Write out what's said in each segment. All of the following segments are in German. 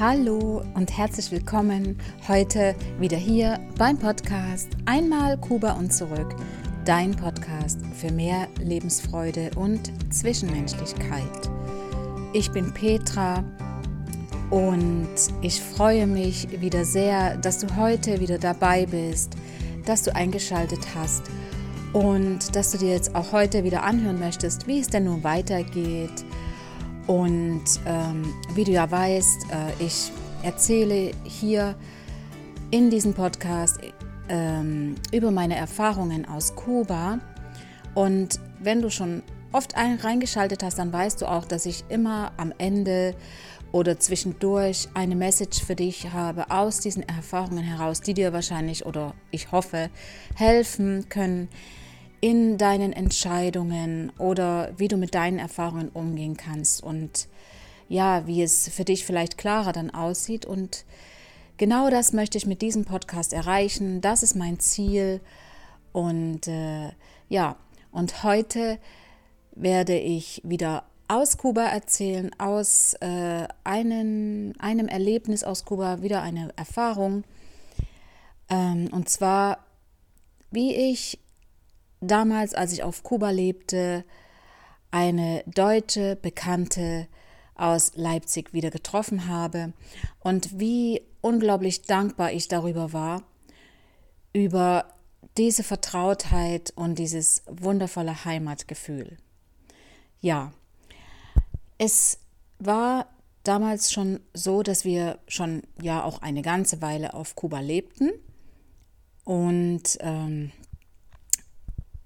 Hallo und herzlich willkommen heute wieder hier beim Podcast Einmal Kuba und zurück, dein Podcast für mehr Lebensfreude und Zwischenmenschlichkeit. Ich bin Petra und ich freue mich wieder sehr, dass du heute wieder dabei bist, dass du eingeschaltet hast und dass du dir jetzt auch heute wieder anhören möchtest, wie es denn nun weitergeht und ähm, wie du ja weißt, äh, ich erzähle hier in diesem Podcast ähm, über meine Erfahrungen aus Kuba. Und wenn du schon oft reingeschaltet hast, dann weißt du auch, dass ich immer am Ende oder zwischendurch eine Message für dich habe aus diesen Erfahrungen heraus, die dir wahrscheinlich oder ich hoffe helfen können, in deinen Entscheidungen oder wie du mit deinen Erfahrungen umgehen kannst und ja, wie es für dich vielleicht klarer dann aussieht. Und genau das möchte ich mit diesem Podcast erreichen. Das ist mein Ziel. Und äh, ja, und heute werde ich wieder aus Kuba erzählen, aus äh, einem, einem Erlebnis aus Kuba, wieder eine Erfahrung. Ähm, und zwar, wie ich damals, als ich auf Kuba lebte, eine deutsche Bekannte aus Leipzig wieder getroffen habe und wie unglaublich dankbar ich darüber war, über diese Vertrautheit und dieses wundervolle Heimatgefühl. Ja, es war damals schon so, dass wir schon ja auch eine ganze Weile auf Kuba lebten und ähm,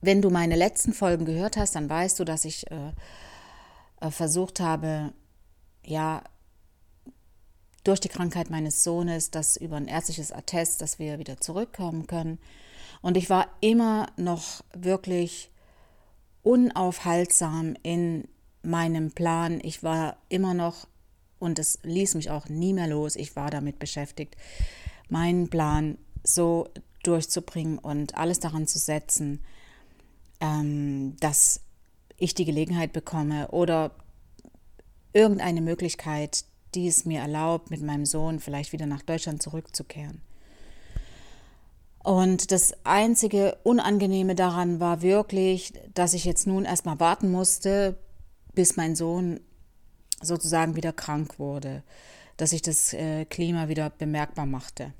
wenn du meine letzten Folgen gehört hast, dann weißt du, dass ich äh, äh, versucht habe, ja, durch die Krankheit meines Sohnes, das über ein ärztliches Attest, dass wir wieder zurückkommen können. Und ich war immer noch wirklich unaufhaltsam in meinem Plan. Ich war immer noch, und es ließ mich auch nie mehr los, ich war damit beschäftigt, meinen Plan so durchzubringen und alles daran zu setzen, ähm, dass ich die Gelegenheit bekomme oder irgendeine Möglichkeit, die es mir erlaubt, mit meinem Sohn vielleicht wieder nach Deutschland zurückzukehren. Und das einzige Unangenehme daran war wirklich, dass ich jetzt nun erstmal warten musste, bis mein Sohn sozusagen wieder krank wurde, dass sich das äh, Klima wieder bemerkbar machte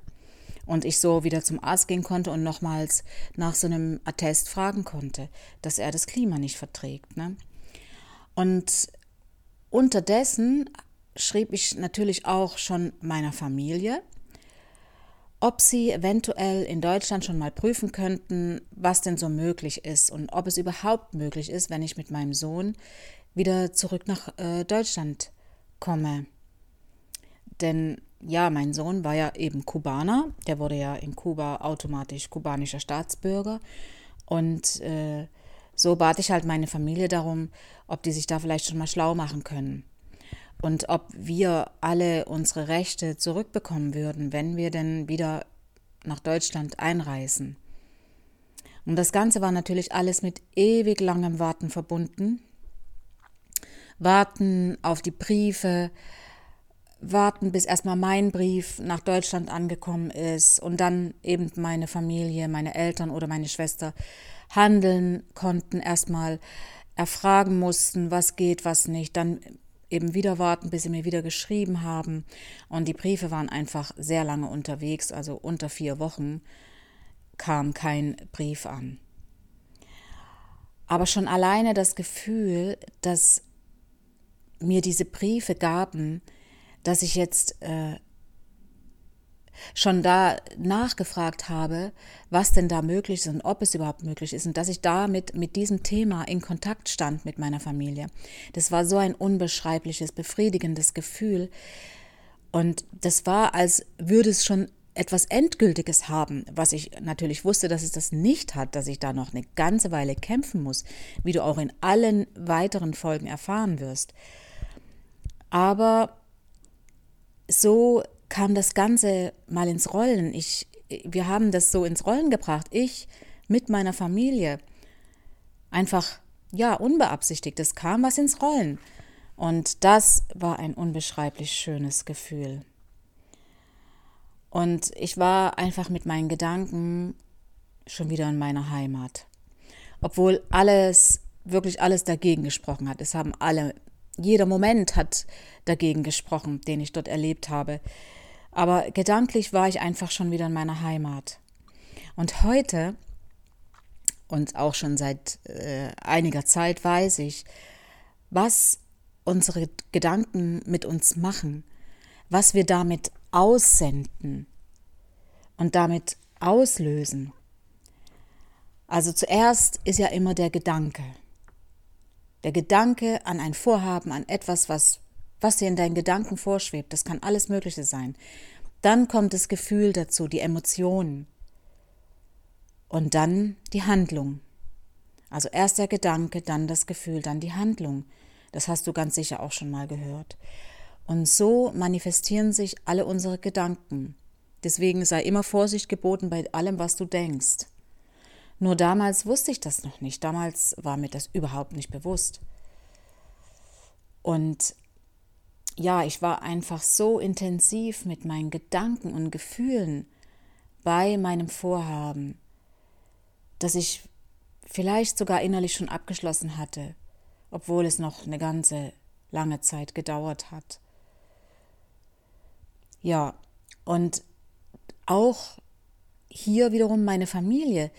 und ich so wieder zum Arzt gehen konnte und nochmals nach so einem Attest fragen konnte, dass er das Klima nicht verträgt. Ne? Und unterdessen schrieb ich natürlich auch schon meiner Familie, ob sie eventuell in Deutschland schon mal prüfen könnten, was denn so möglich ist und ob es überhaupt möglich ist, wenn ich mit meinem Sohn wieder zurück nach äh, Deutschland komme. Denn ja, mein Sohn war ja eben Kubaner, der wurde ja in Kuba automatisch kubanischer Staatsbürger. Und äh, so bat ich halt meine Familie darum, ob die sich da vielleicht schon mal schlau machen können. Und ob wir alle unsere Rechte zurückbekommen würden, wenn wir denn wieder nach Deutschland einreisen. Und das Ganze war natürlich alles mit ewig langem Warten verbunden. Warten auf die Briefe, warten, bis erstmal mein Brief nach Deutschland angekommen ist und dann eben meine Familie, meine Eltern oder meine Schwester handeln konnten, erstmal erfragen mussten, was geht, was nicht, dann eben wieder warten, bis sie mir wieder geschrieben haben. Und die Briefe waren einfach sehr lange unterwegs, also unter vier Wochen kam kein Brief an. Aber schon alleine das Gefühl, dass mir diese Briefe gaben, dass ich jetzt äh, schon da nachgefragt habe, was denn da möglich ist und ob es überhaupt möglich ist und dass ich damit mit diesem Thema in Kontakt stand mit meiner Familie. Das war so ein unbeschreibliches, befriedigendes Gefühl und das war, als würde es schon etwas Endgültiges haben, was ich natürlich wusste, dass es das nicht hat, dass ich da noch eine ganze Weile kämpfen muss, wie du auch in allen weiteren Folgen erfahren wirst. Aber so kam das Ganze mal ins Rollen. Ich, wir haben das so ins Rollen gebracht. Ich mit meiner Familie. Einfach, ja, unbeabsichtigt. Es kam was ins Rollen. Und das war ein unbeschreiblich schönes Gefühl. Und ich war einfach mit meinen Gedanken schon wieder in meiner Heimat. Obwohl alles, wirklich alles dagegen gesprochen hat. Es haben alle, jeder Moment hat dagegen gesprochen, den ich dort erlebt habe. Aber gedanklich war ich einfach schon wieder in meiner Heimat. Und heute und auch schon seit äh, einiger Zeit weiß ich, was unsere Gedanken mit uns machen, was wir damit aussenden und damit auslösen. Also zuerst ist ja immer der Gedanke. Der Gedanke an ein Vorhaben, an etwas, was, was dir in deinen Gedanken vorschwebt. Das kann alles Mögliche sein. Dann kommt das Gefühl dazu, die Emotionen. Und dann die Handlung. Also erst der Gedanke, dann das Gefühl, dann die Handlung. Das hast du ganz sicher auch schon mal gehört. Und so manifestieren sich alle unsere Gedanken. Deswegen sei immer Vorsicht geboten bei allem, was du denkst. Nur damals wusste ich das noch nicht. Damals war mir das überhaupt nicht bewusst. Und ja, ich war einfach so intensiv mit meinen Gedanken und Gefühlen bei meinem Vorhaben, dass ich vielleicht sogar innerlich schon abgeschlossen hatte, obwohl es noch eine ganze lange Zeit gedauert hat. Ja, und auch hier wiederum meine Familie,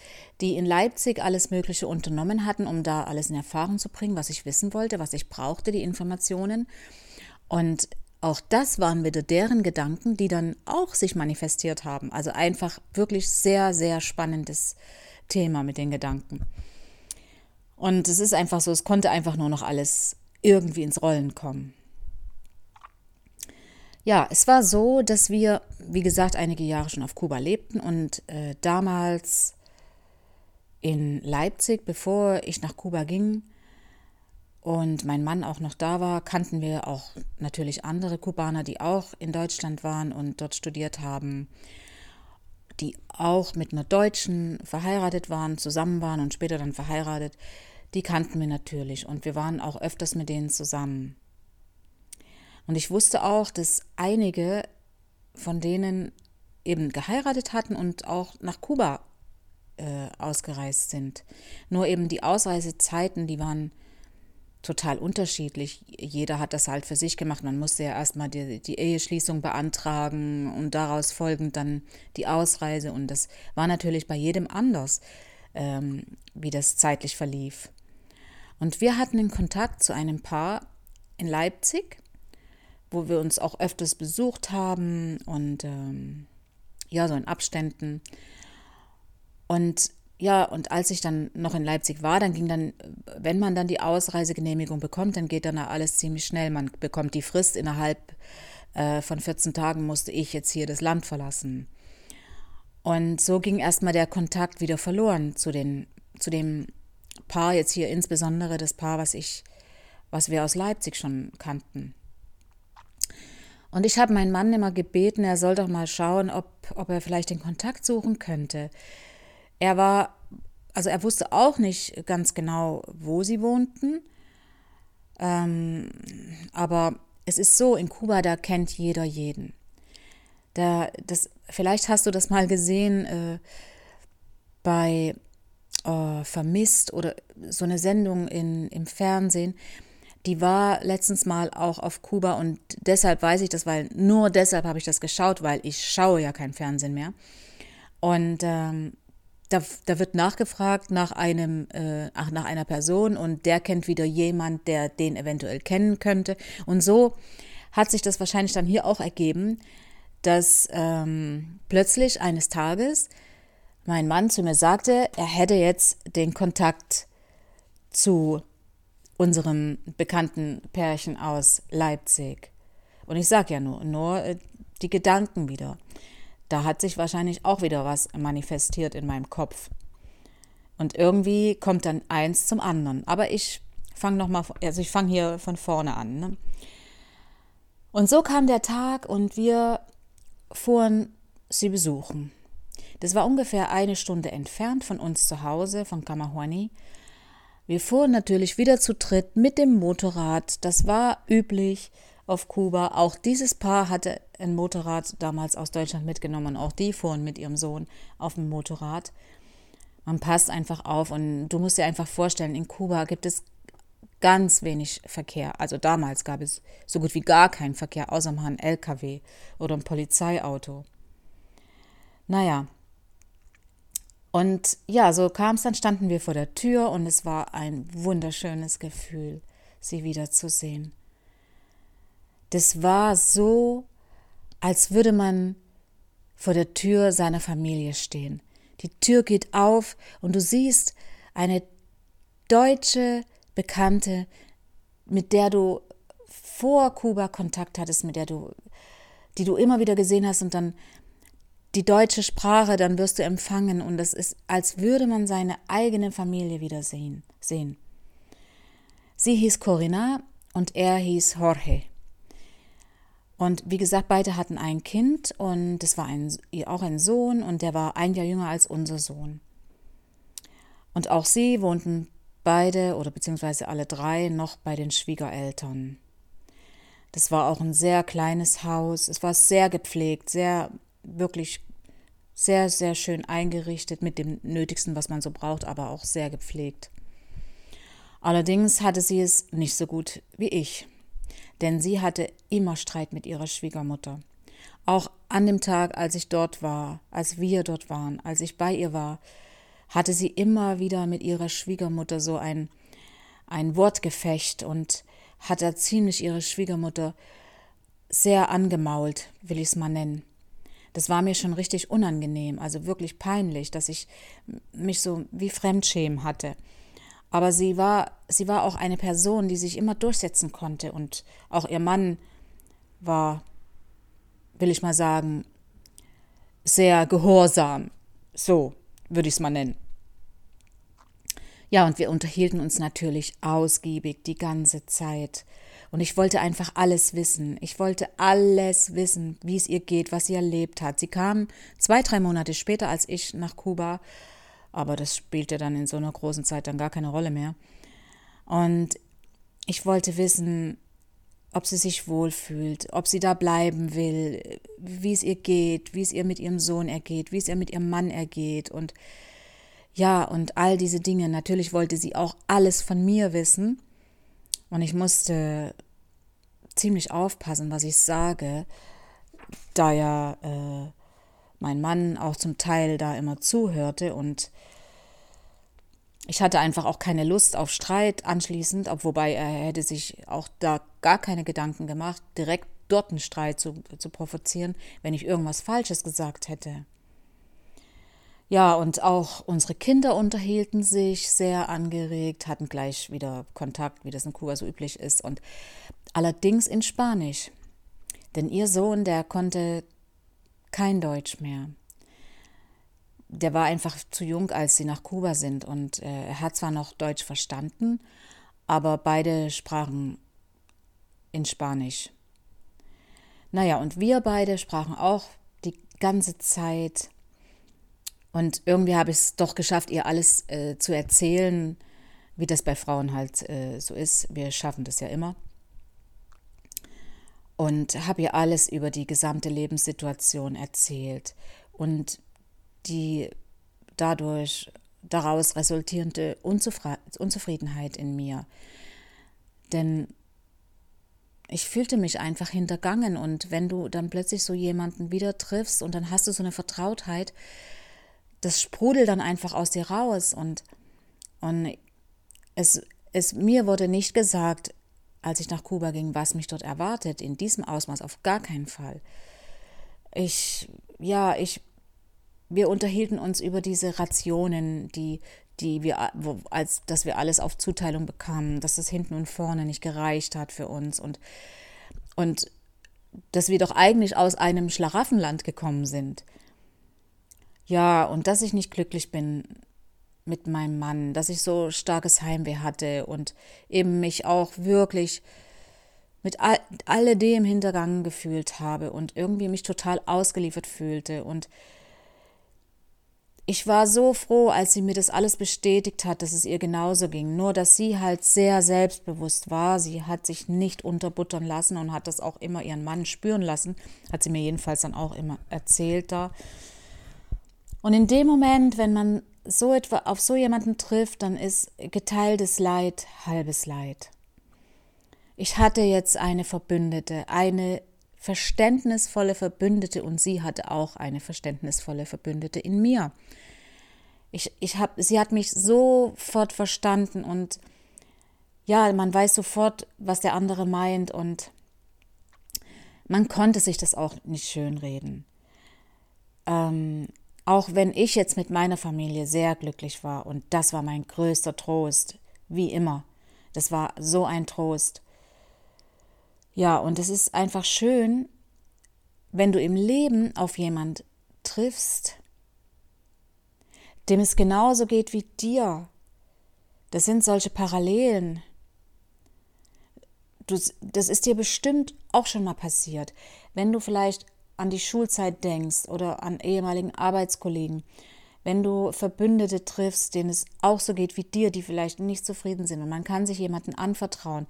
die in Leipzig alles Mögliche unternommen hatten, um da alles in Erfahrung zu bringen, was ich wissen wollte, was ich brauchte, die Informationen. Und auch das waren wieder deren Gedanken, die dann auch sich manifestiert haben. Also einfach wirklich sehr, sehr spannendes Thema mit den Gedanken. Und es ist einfach so, es konnte einfach nur noch alles irgendwie ins Rollen kommen. Ja, es war so, dass wir, wie gesagt, einige Jahre schon auf Kuba lebten und äh, damals in Leipzig, bevor ich nach Kuba ging und mein Mann auch noch da war, kannten wir auch natürlich andere Kubaner, die auch in Deutschland waren und dort studiert haben, die auch mit einer Deutschen verheiratet waren, zusammen waren und später dann verheiratet. Die kannten wir natürlich und wir waren auch öfters mit denen zusammen. Und ich wusste auch, dass einige von denen eben geheiratet hatten und auch nach Kuba äh, ausgereist sind. Nur eben die Ausreisezeiten, die waren total unterschiedlich. Jeder hat das halt für sich gemacht. Man musste ja erstmal die, die Eheschließung beantragen und daraus folgend dann die Ausreise. Und das war natürlich bei jedem anders, ähm, wie das zeitlich verlief. Und wir hatten den Kontakt zu einem Paar in Leipzig wo wir uns auch öfters besucht haben und ähm, ja, so in Abständen. Und ja, und als ich dann noch in Leipzig war, dann ging dann, wenn man dann die Ausreisegenehmigung bekommt, dann geht dann alles ziemlich schnell. Man bekommt die Frist innerhalb äh, von 14 Tagen musste ich jetzt hier das Land verlassen. Und so ging erstmal der Kontakt wieder verloren zu, den, zu dem Paar, jetzt hier insbesondere das Paar, was ich, was wir aus Leipzig schon kannten. Und ich habe meinen Mann immer gebeten, er soll doch mal schauen, ob, ob er vielleicht den Kontakt suchen könnte. Er war, also er wusste auch nicht ganz genau, wo sie wohnten. Ähm, aber es ist so, in Kuba, da kennt jeder jeden. Da, das, vielleicht hast du das mal gesehen äh, bei äh, Vermisst oder so eine Sendung in, im Fernsehen die war letztens mal auch auf Kuba und deshalb weiß ich das, weil nur deshalb habe ich das geschaut, weil ich schaue ja kein Fernsehen mehr. Und ähm, da, da, wird nachgefragt nach einem, äh, nach einer Person und der kennt wieder jemand, der den eventuell kennen könnte. Und so hat sich das wahrscheinlich dann hier auch ergeben, dass ähm, plötzlich eines Tages mein Mann zu mir sagte, er hätte jetzt den Kontakt zu unserem bekannten Pärchen aus Leipzig. Und ich sage ja nur, nur äh, die Gedanken wieder. Da hat sich wahrscheinlich auch wieder was manifestiert in meinem Kopf. Und irgendwie kommt dann eins zum anderen. Aber ich fange noch mal, also ich fange hier von vorne an. Ne? Und so kam der Tag und wir fuhren sie besuchen. Das war ungefähr eine Stunde entfernt von uns zu Hause, von Kamahuani. Wir fuhren natürlich wieder zu dritt mit dem Motorrad. Das war üblich auf Kuba. Auch dieses Paar hatte ein Motorrad damals aus Deutschland mitgenommen. Auch die fuhren mit ihrem Sohn auf dem Motorrad. Man passt einfach auf und du musst dir einfach vorstellen, in Kuba gibt es ganz wenig Verkehr. Also damals gab es so gut wie gar keinen Verkehr, außer mal ein LKW oder ein Polizeiauto. Naja. Und ja, so kam es, dann standen wir vor der Tür und es war ein wunderschönes Gefühl, sie wiederzusehen. Das war so, als würde man vor der Tür seiner Familie stehen. Die Tür geht auf und du siehst eine deutsche Bekannte, mit der du vor Kuba Kontakt hattest, mit der du, die du immer wieder gesehen hast und dann die deutsche Sprache, dann wirst du empfangen und es ist, als würde man seine eigene Familie wieder sehen. sehen. Sie hieß Corinna und er hieß Jorge. Und wie gesagt, beide hatten ein Kind und es war ein, auch ein Sohn und der war ein Jahr jünger als unser Sohn. Und auch sie wohnten beide oder beziehungsweise alle drei noch bei den Schwiegereltern. Das war auch ein sehr kleines Haus. Es war sehr gepflegt, sehr, wirklich sehr, sehr schön eingerichtet mit dem Nötigsten, was man so braucht, aber auch sehr gepflegt. Allerdings hatte sie es nicht so gut wie ich denn sie hatte immer Streit mit ihrer Schwiegermutter. Auch an dem Tag, als ich dort war, als wir dort waren, als ich bei ihr war, hatte sie immer wieder mit ihrer Schwiegermutter so ein, ein Wortgefecht und hat da ziemlich ihre Schwiegermutter sehr angemault, will ich es mal nennen. Das war mir schon richtig unangenehm, also wirklich peinlich, dass ich mich so wie Fremdschämen hatte. Aber sie war, sie war auch eine Person, die sich immer durchsetzen konnte. Und auch ihr Mann war, will ich mal sagen, sehr gehorsam. So würde ich es mal nennen. Ja, und wir unterhielten uns natürlich ausgiebig die ganze Zeit. Und ich wollte einfach alles wissen. Ich wollte alles wissen, wie es ihr geht, was sie erlebt hat. Sie kam zwei, drei Monate später als ich nach Kuba aber das spielte dann in so einer großen Zeit dann gar keine Rolle mehr. Und ich wollte wissen, ob sie sich wohlfühlt, ob sie da bleiben will, wie es ihr geht, wie es ihr mit ihrem Sohn ergeht, wie es ihr mit ihrem Mann ergeht und ja, und all diese Dinge. Natürlich wollte sie auch alles von mir wissen und ich musste ziemlich aufpassen, was ich sage, da ja äh, mein Mann auch zum Teil da immer zuhörte und ich hatte einfach auch keine Lust auf Streit anschließend, wobei er hätte sich auch da gar keine Gedanken gemacht, direkt dort einen Streit zu, zu provozieren, wenn ich irgendwas Falsches gesagt hätte. Ja, und auch unsere Kinder unterhielten sich sehr angeregt, hatten gleich wieder Kontakt, wie das in Kuba so üblich ist, und allerdings in Spanisch. Denn ihr Sohn, der konnte kein Deutsch mehr. Der war einfach zu jung, als sie nach Kuba sind. Und äh, er hat zwar noch Deutsch verstanden, aber beide sprachen in Spanisch. Naja, und wir beide sprachen auch die ganze Zeit. Und irgendwie habe ich es doch geschafft, ihr alles äh, zu erzählen, wie das bei Frauen halt äh, so ist. Wir schaffen das ja immer und habe ihr alles über die gesamte Lebenssituation erzählt und die dadurch daraus resultierende Unzufriedenheit in mir. Denn ich fühlte mich einfach hintergangen und wenn du dann plötzlich so jemanden wieder triffst und dann hast du so eine Vertrautheit, das sprudelt dann einfach aus dir raus und, und es, es mir wurde nicht gesagt, als ich nach Kuba ging, was mich dort erwartet, in diesem Ausmaß auf gar keinen Fall. Ich, ja, ich, wir unterhielten uns über diese Rationen, die, die wir, wo, als, dass wir alles auf Zuteilung bekamen, dass das hinten und vorne nicht gereicht hat für uns und, und dass wir doch eigentlich aus einem Schlaraffenland gekommen sind. Ja, und dass ich nicht glücklich bin, mit meinem Mann, dass ich so starkes Heimweh hatte und eben mich auch wirklich mit all, alledem hintergangen gefühlt habe und irgendwie mich total ausgeliefert fühlte und ich war so froh, als sie mir das alles bestätigt hat, dass es ihr genauso ging. Nur, dass sie halt sehr selbstbewusst war. Sie hat sich nicht unterbuttern lassen und hat das auch immer ihren Mann spüren lassen. Hat sie mir jedenfalls dann auch immer erzählt da. Und in dem Moment, wenn man so etwa auf so jemanden trifft, dann ist geteiltes Leid halbes Leid. Ich hatte jetzt eine Verbündete, eine verständnisvolle Verbündete und sie hatte auch eine verständnisvolle Verbündete in mir. Ich, ich hab, sie hat mich sofort verstanden und ja, man weiß sofort, was der andere meint und man konnte sich das auch nicht schönreden. Ähm, auch wenn ich jetzt mit meiner Familie sehr glücklich war und das war mein größter Trost, wie immer. Das war so ein Trost. Ja, und es ist einfach schön, wenn du im Leben auf jemand triffst, dem es genauso geht wie dir. Das sind solche Parallelen. Du, das ist dir bestimmt auch schon mal passiert. Wenn du vielleicht an die Schulzeit denkst oder an ehemaligen Arbeitskollegen, wenn du Verbündete triffst, denen es auch so geht wie dir, die vielleicht nicht zufrieden sind und man kann sich jemanden anvertrauen,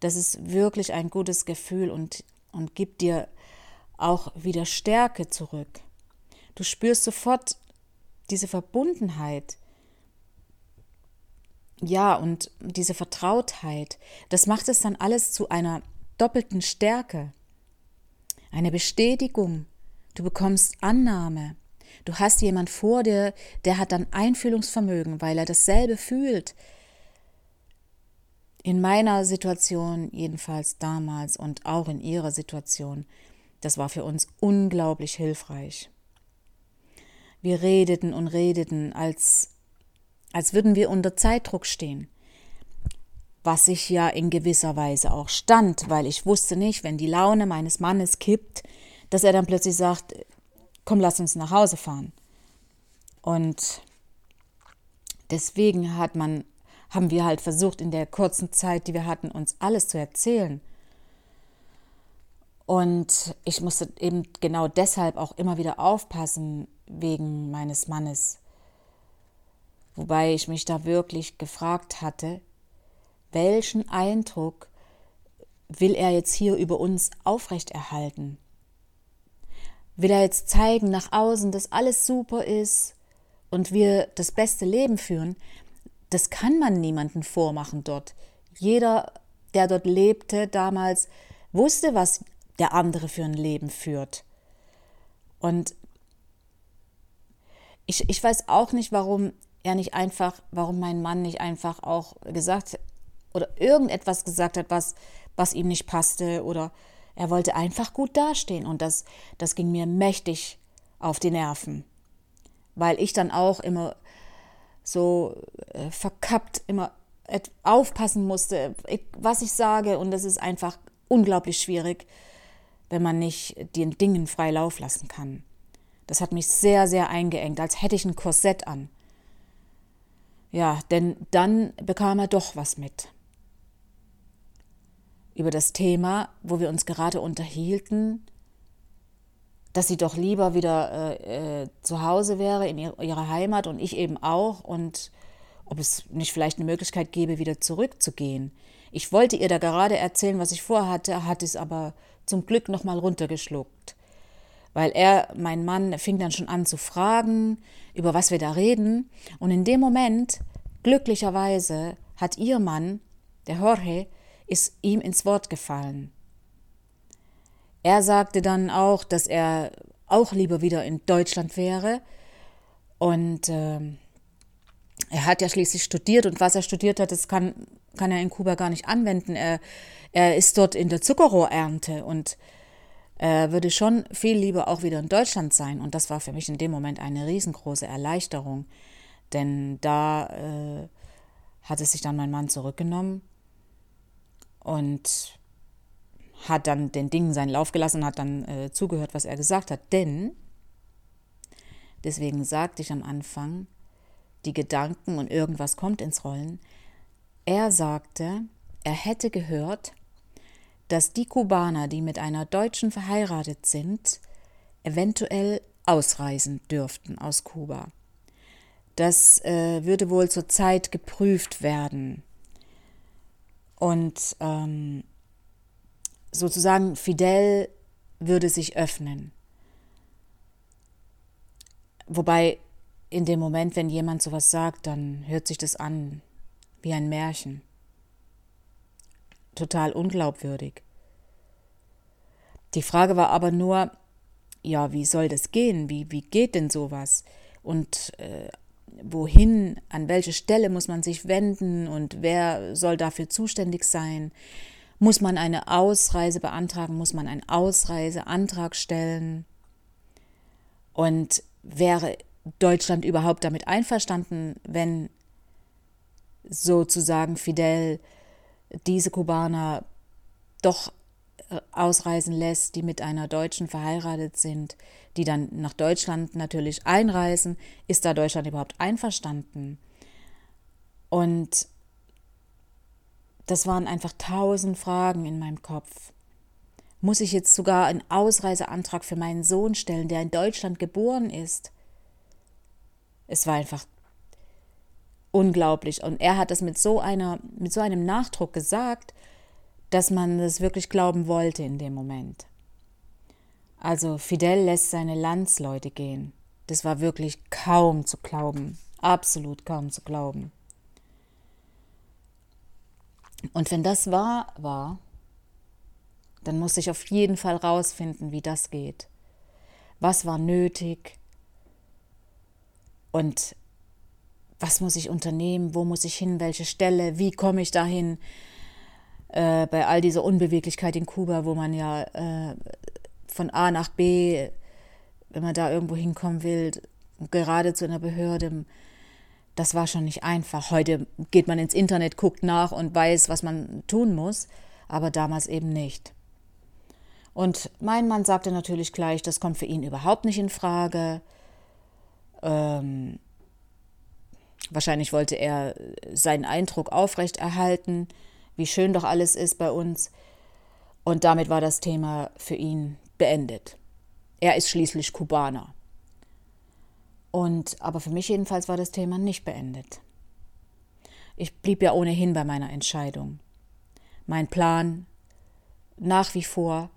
das ist wirklich ein gutes Gefühl und, und gibt dir auch wieder Stärke zurück. Du spürst sofort diese Verbundenheit. Ja, und diese Vertrautheit, das macht es dann alles zu einer doppelten Stärke. Eine Bestätigung. Du bekommst Annahme. Du hast jemand vor dir, der hat dann Einfühlungsvermögen, weil er dasselbe fühlt, in meiner Situation, jedenfalls damals und auch in ihrer Situation, das war für uns unglaublich hilfreich. Wir redeten und redeten, als, als würden wir unter Zeitdruck stehen. Was ich ja in gewisser Weise auch stand, weil ich wusste nicht, wenn die Laune meines Mannes kippt, dass er dann plötzlich sagt, komm, lass uns nach Hause fahren. Und deswegen hat man haben wir halt versucht, in der kurzen Zeit, die wir hatten, uns alles zu erzählen. Und ich musste eben genau deshalb auch immer wieder aufpassen wegen meines Mannes. Wobei ich mich da wirklich gefragt hatte, welchen Eindruck will er jetzt hier über uns aufrechterhalten? Will er jetzt zeigen nach außen, dass alles super ist und wir das beste Leben führen? das kann man niemanden vormachen dort. Jeder, der dort lebte damals, wusste, was der andere für ein Leben führt. Und ich, ich weiß auch nicht, warum er nicht einfach, warum mein Mann nicht einfach auch gesagt oder irgendetwas gesagt hat, was, was ihm nicht passte oder er wollte einfach gut dastehen und das, das ging mir mächtig auf die Nerven, weil ich dann auch immer so äh, verkappt immer aufpassen musste, was ich sage. Und das ist einfach unglaublich schwierig, wenn man nicht den Dingen frei Lauf lassen kann. Das hat mich sehr, sehr eingeengt, als hätte ich ein Korsett an. Ja, denn dann bekam er doch was mit. Über das Thema, wo wir uns gerade unterhielten, dass sie doch lieber wieder äh, äh, zu Hause wäre, in ihr, ihrer Heimat und ich eben auch und ob es nicht vielleicht eine Möglichkeit gäbe, wieder zurückzugehen. Ich wollte ihr da gerade erzählen, was ich vorhatte, hat es aber zum Glück nochmal runtergeschluckt. Weil er, mein Mann, fing dann schon an zu fragen, über was wir da reden. Und in dem Moment, glücklicherweise, hat ihr Mann, der Jorge, ist ihm ins Wort gefallen. Er sagte dann auch, dass er auch lieber wieder in Deutschland wäre. Und äh, er hat ja schließlich studiert und was er studiert hat, das kann, kann er in Kuba gar nicht anwenden. Er, er ist dort in der Zuckerrohrernte und er würde schon viel lieber auch wieder in Deutschland sein. Und das war für mich in dem Moment eine riesengroße Erleichterung. Denn da äh, hatte sich dann mein Mann zurückgenommen und hat dann den Dingen seinen Lauf gelassen und hat dann äh, zugehört, was er gesagt hat. Denn, deswegen sagte ich am Anfang, die Gedanken und irgendwas kommt ins Rollen. Er sagte, er hätte gehört, dass die Kubaner, die mit einer Deutschen verheiratet sind, eventuell ausreisen dürften aus Kuba. Das äh, würde wohl zurzeit geprüft werden. Und ähm, sozusagen Fidel würde sich öffnen. Wobei in dem Moment, wenn jemand sowas sagt, dann hört sich das an wie ein Märchen. Total unglaubwürdig. Die Frage war aber nur, ja, wie soll das gehen? Wie, wie geht denn sowas? Und äh, wohin, an welche Stelle muss man sich wenden und wer soll dafür zuständig sein? Muss man eine Ausreise beantragen? Muss man einen Ausreiseantrag stellen? Und wäre Deutschland überhaupt damit einverstanden, wenn sozusagen Fidel diese Kubaner doch ausreisen lässt, die mit einer Deutschen verheiratet sind, die dann nach Deutschland natürlich einreisen, ist da Deutschland überhaupt einverstanden? Und das waren einfach tausend Fragen in meinem Kopf. Muss ich jetzt sogar einen Ausreiseantrag für meinen Sohn stellen, der in Deutschland geboren ist? Es war einfach unglaublich. Und er hat das mit so einer, mit so einem Nachdruck gesagt, dass man es wirklich glauben wollte in dem Moment. Also Fidel lässt seine Landsleute gehen. Das war wirklich kaum zu glauben, absolut kaum zu glauben. Und wenn das wahr war, dann musste ich auf jeden Fall rausfinden, wie das geht. Was war nötig? Und was muss ich unternehmen? Wo muss ich hin? Welche Stelle? Wie komme ich dahin? Äh, bei all dieser Unbeweglichkeit in Kuba, wo man ja äh, von A nach B, wenn man da irgendwo hinkommen will, gerade zu einer Behörde, das war schon nicht einfach. Heute geht man ins Internet, guckt nach und weiß, was man tun muss, aber damals eben nicht. Und mein Mann sagte natürlich gleich, das kommt für ihn überhaupt nicht in Frage. Ähm, wahrscheinlich wollte er seinen Eindruck aufrechterhalten, wie schön doch alles ist bei uns. Und damit war das Thema für ihn beendet. Er ist schließlich Kubaner. Und aber für mich jedenfalls war das Thema nicht beendet. Ich blieb ja ohnehin bei meiner Entscheidung. Mein Plan nach wie vor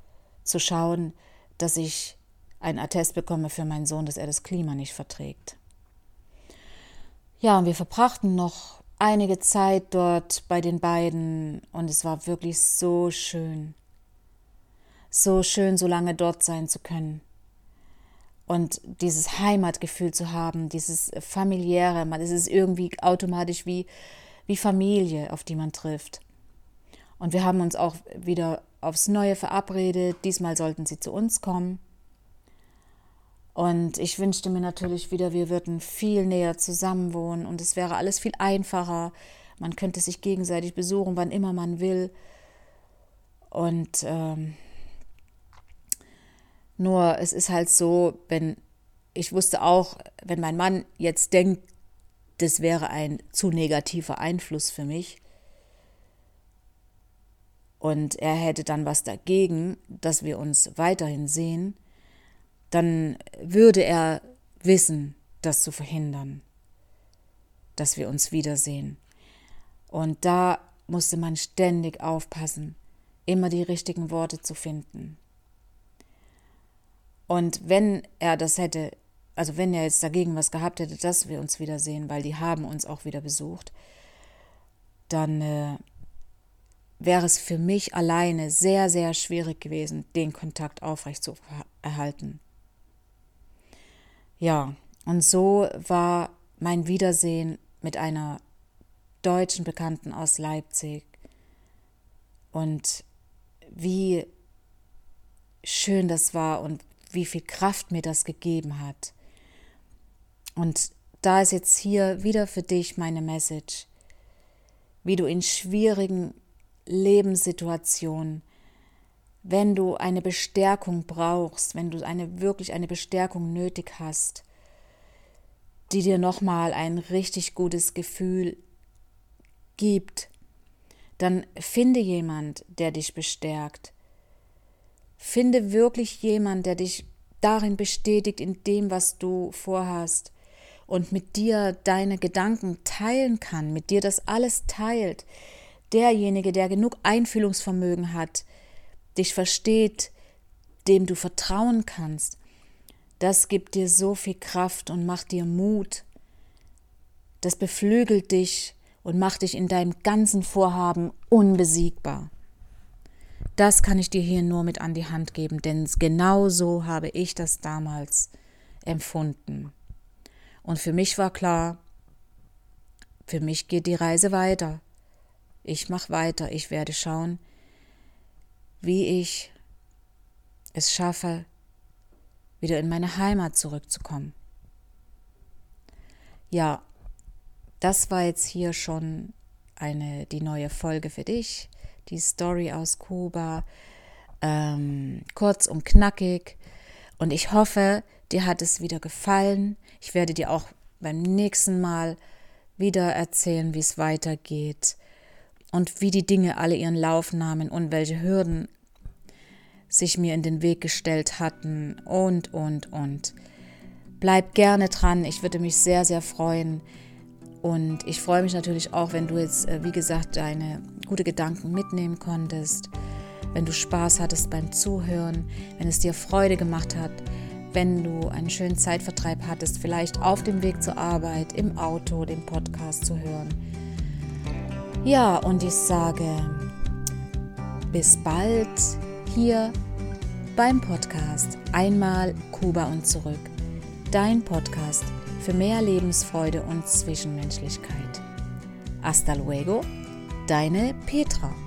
zu schauen, dass ich ein Attest bekomme für meinen Sohn, dass er das Klima nicht verträgt. Ja, und wir verbrachten noch einige Zeit dort bei den beiden und es war wirklich so schön. So schön, so lange dort sein zu können und dieses Heimatgefühl zu haben, dieses familiäre, man, es ist irgendwie automatisch wie, wie Familie, auf die man trifft. Und wir haben uns auch wieder aufs Neue verabredet. Diesmal sollten sie zu uns kommen. Und ich wünschte mir natürlich wieder, wir würden viel näher zusammenwohnen und es wäre alles viel einfacher. Man könnte sich gegenseitig besuchen, wann immer man will. Und ähm, nur es ist halt so, wenn ich wusste auch, wenn mein Mann jetzt denkt, das wäre ein zu negativer Einfluss für mich und er hätte dann was dagegen, dass wir uns weiterhin sehen, dann würde er wissen, das zu verhindern, dass wir uns wiedersehen. Und da musste man ständig aufpassen, immer die richtigen Worte zu finden. Und wenn er das hätte, also wenn er jetzt dagegen was gehabt hätte, dass wir uns wiedersehen, weil die haben uns auch wieder besucht, dann äh, wäre es für mich alleine sehr, sehr schwierig gewesen, den Kontakt aufrecht zu erhalten. Ja, und so war mein Wiedersehen mit einer deutschen Bekannten aus Leipzig und wie schön das war und wie viel Kraft mir das gegeben hat. Und da ist jetzt hier wieder für dich meine Message, wie du in schwierigen Lebenssituationen, wenn du eine Bestärkung brauchst, wenn du eine wirklich eine Bestärkung nötig hast, die dir nochmal ein richtig gutes Gefühl gibt, dann finde jemand, der dich bestärkt. Finde wirklich jemand, der dich darin bestätigt, in dem, was du vorhast. und mit dir deine Gedanken teilen kann, mit dir das alles teilt, derjenige, der genug Einfühlungsvermögen hat, dich versteht, dem du vertrauen kannst, das gibt dir so viel Kraft und macht dir Mut. Das beflügelt dich und macht dich in deinem ganzen Vorhaben unbesiegbar. Das kann ich dir hier nur mit an die Hand geben, denn genau so habe ich das damals empfunden. Und für mich war klar, für mich geht die Reise weiter. Ich mache weiter, ich werde schauen, wie ich es schaffe, wieder in meine Heimat zurückzukommen. Ja, das war jetzt hier schon eine die neue Folge für dich, die Story aus Kuba, ähm, kurz und knackig. Und ich hoffe, dir hat es wieder gefallen. Ich werde dir auch beim nächsten Mal wieder erzählen, wie es weitergeht und wie die Dinge alle ihren Lauf nahmen und welche Hürden sich mir in den Weg gestellt hatten und, und, und. Bleib gerne dran, ich würde mich sehr, sehr freuen. Und ich freue mich natürlich auch, wenn du jetzt, äh, wie gesagt, deine gute Gedanken mitnehmen konntest, wenn du Spaß hattest beim Zuhören, wenn es dir Freude gemacht hat, wenn du einen schönen Zeitvertreib hattest, vielleicht auf dem Weg zur Arbeit, im Auto, den Podcast zu hören. Ja, und ich sage bis bald hier beim Podcast Einmal Kuba und zurück. Dein Podcast für mehr Lebensfreude und Zwischenmenschlichkeit. Hasta luego, deine Petra.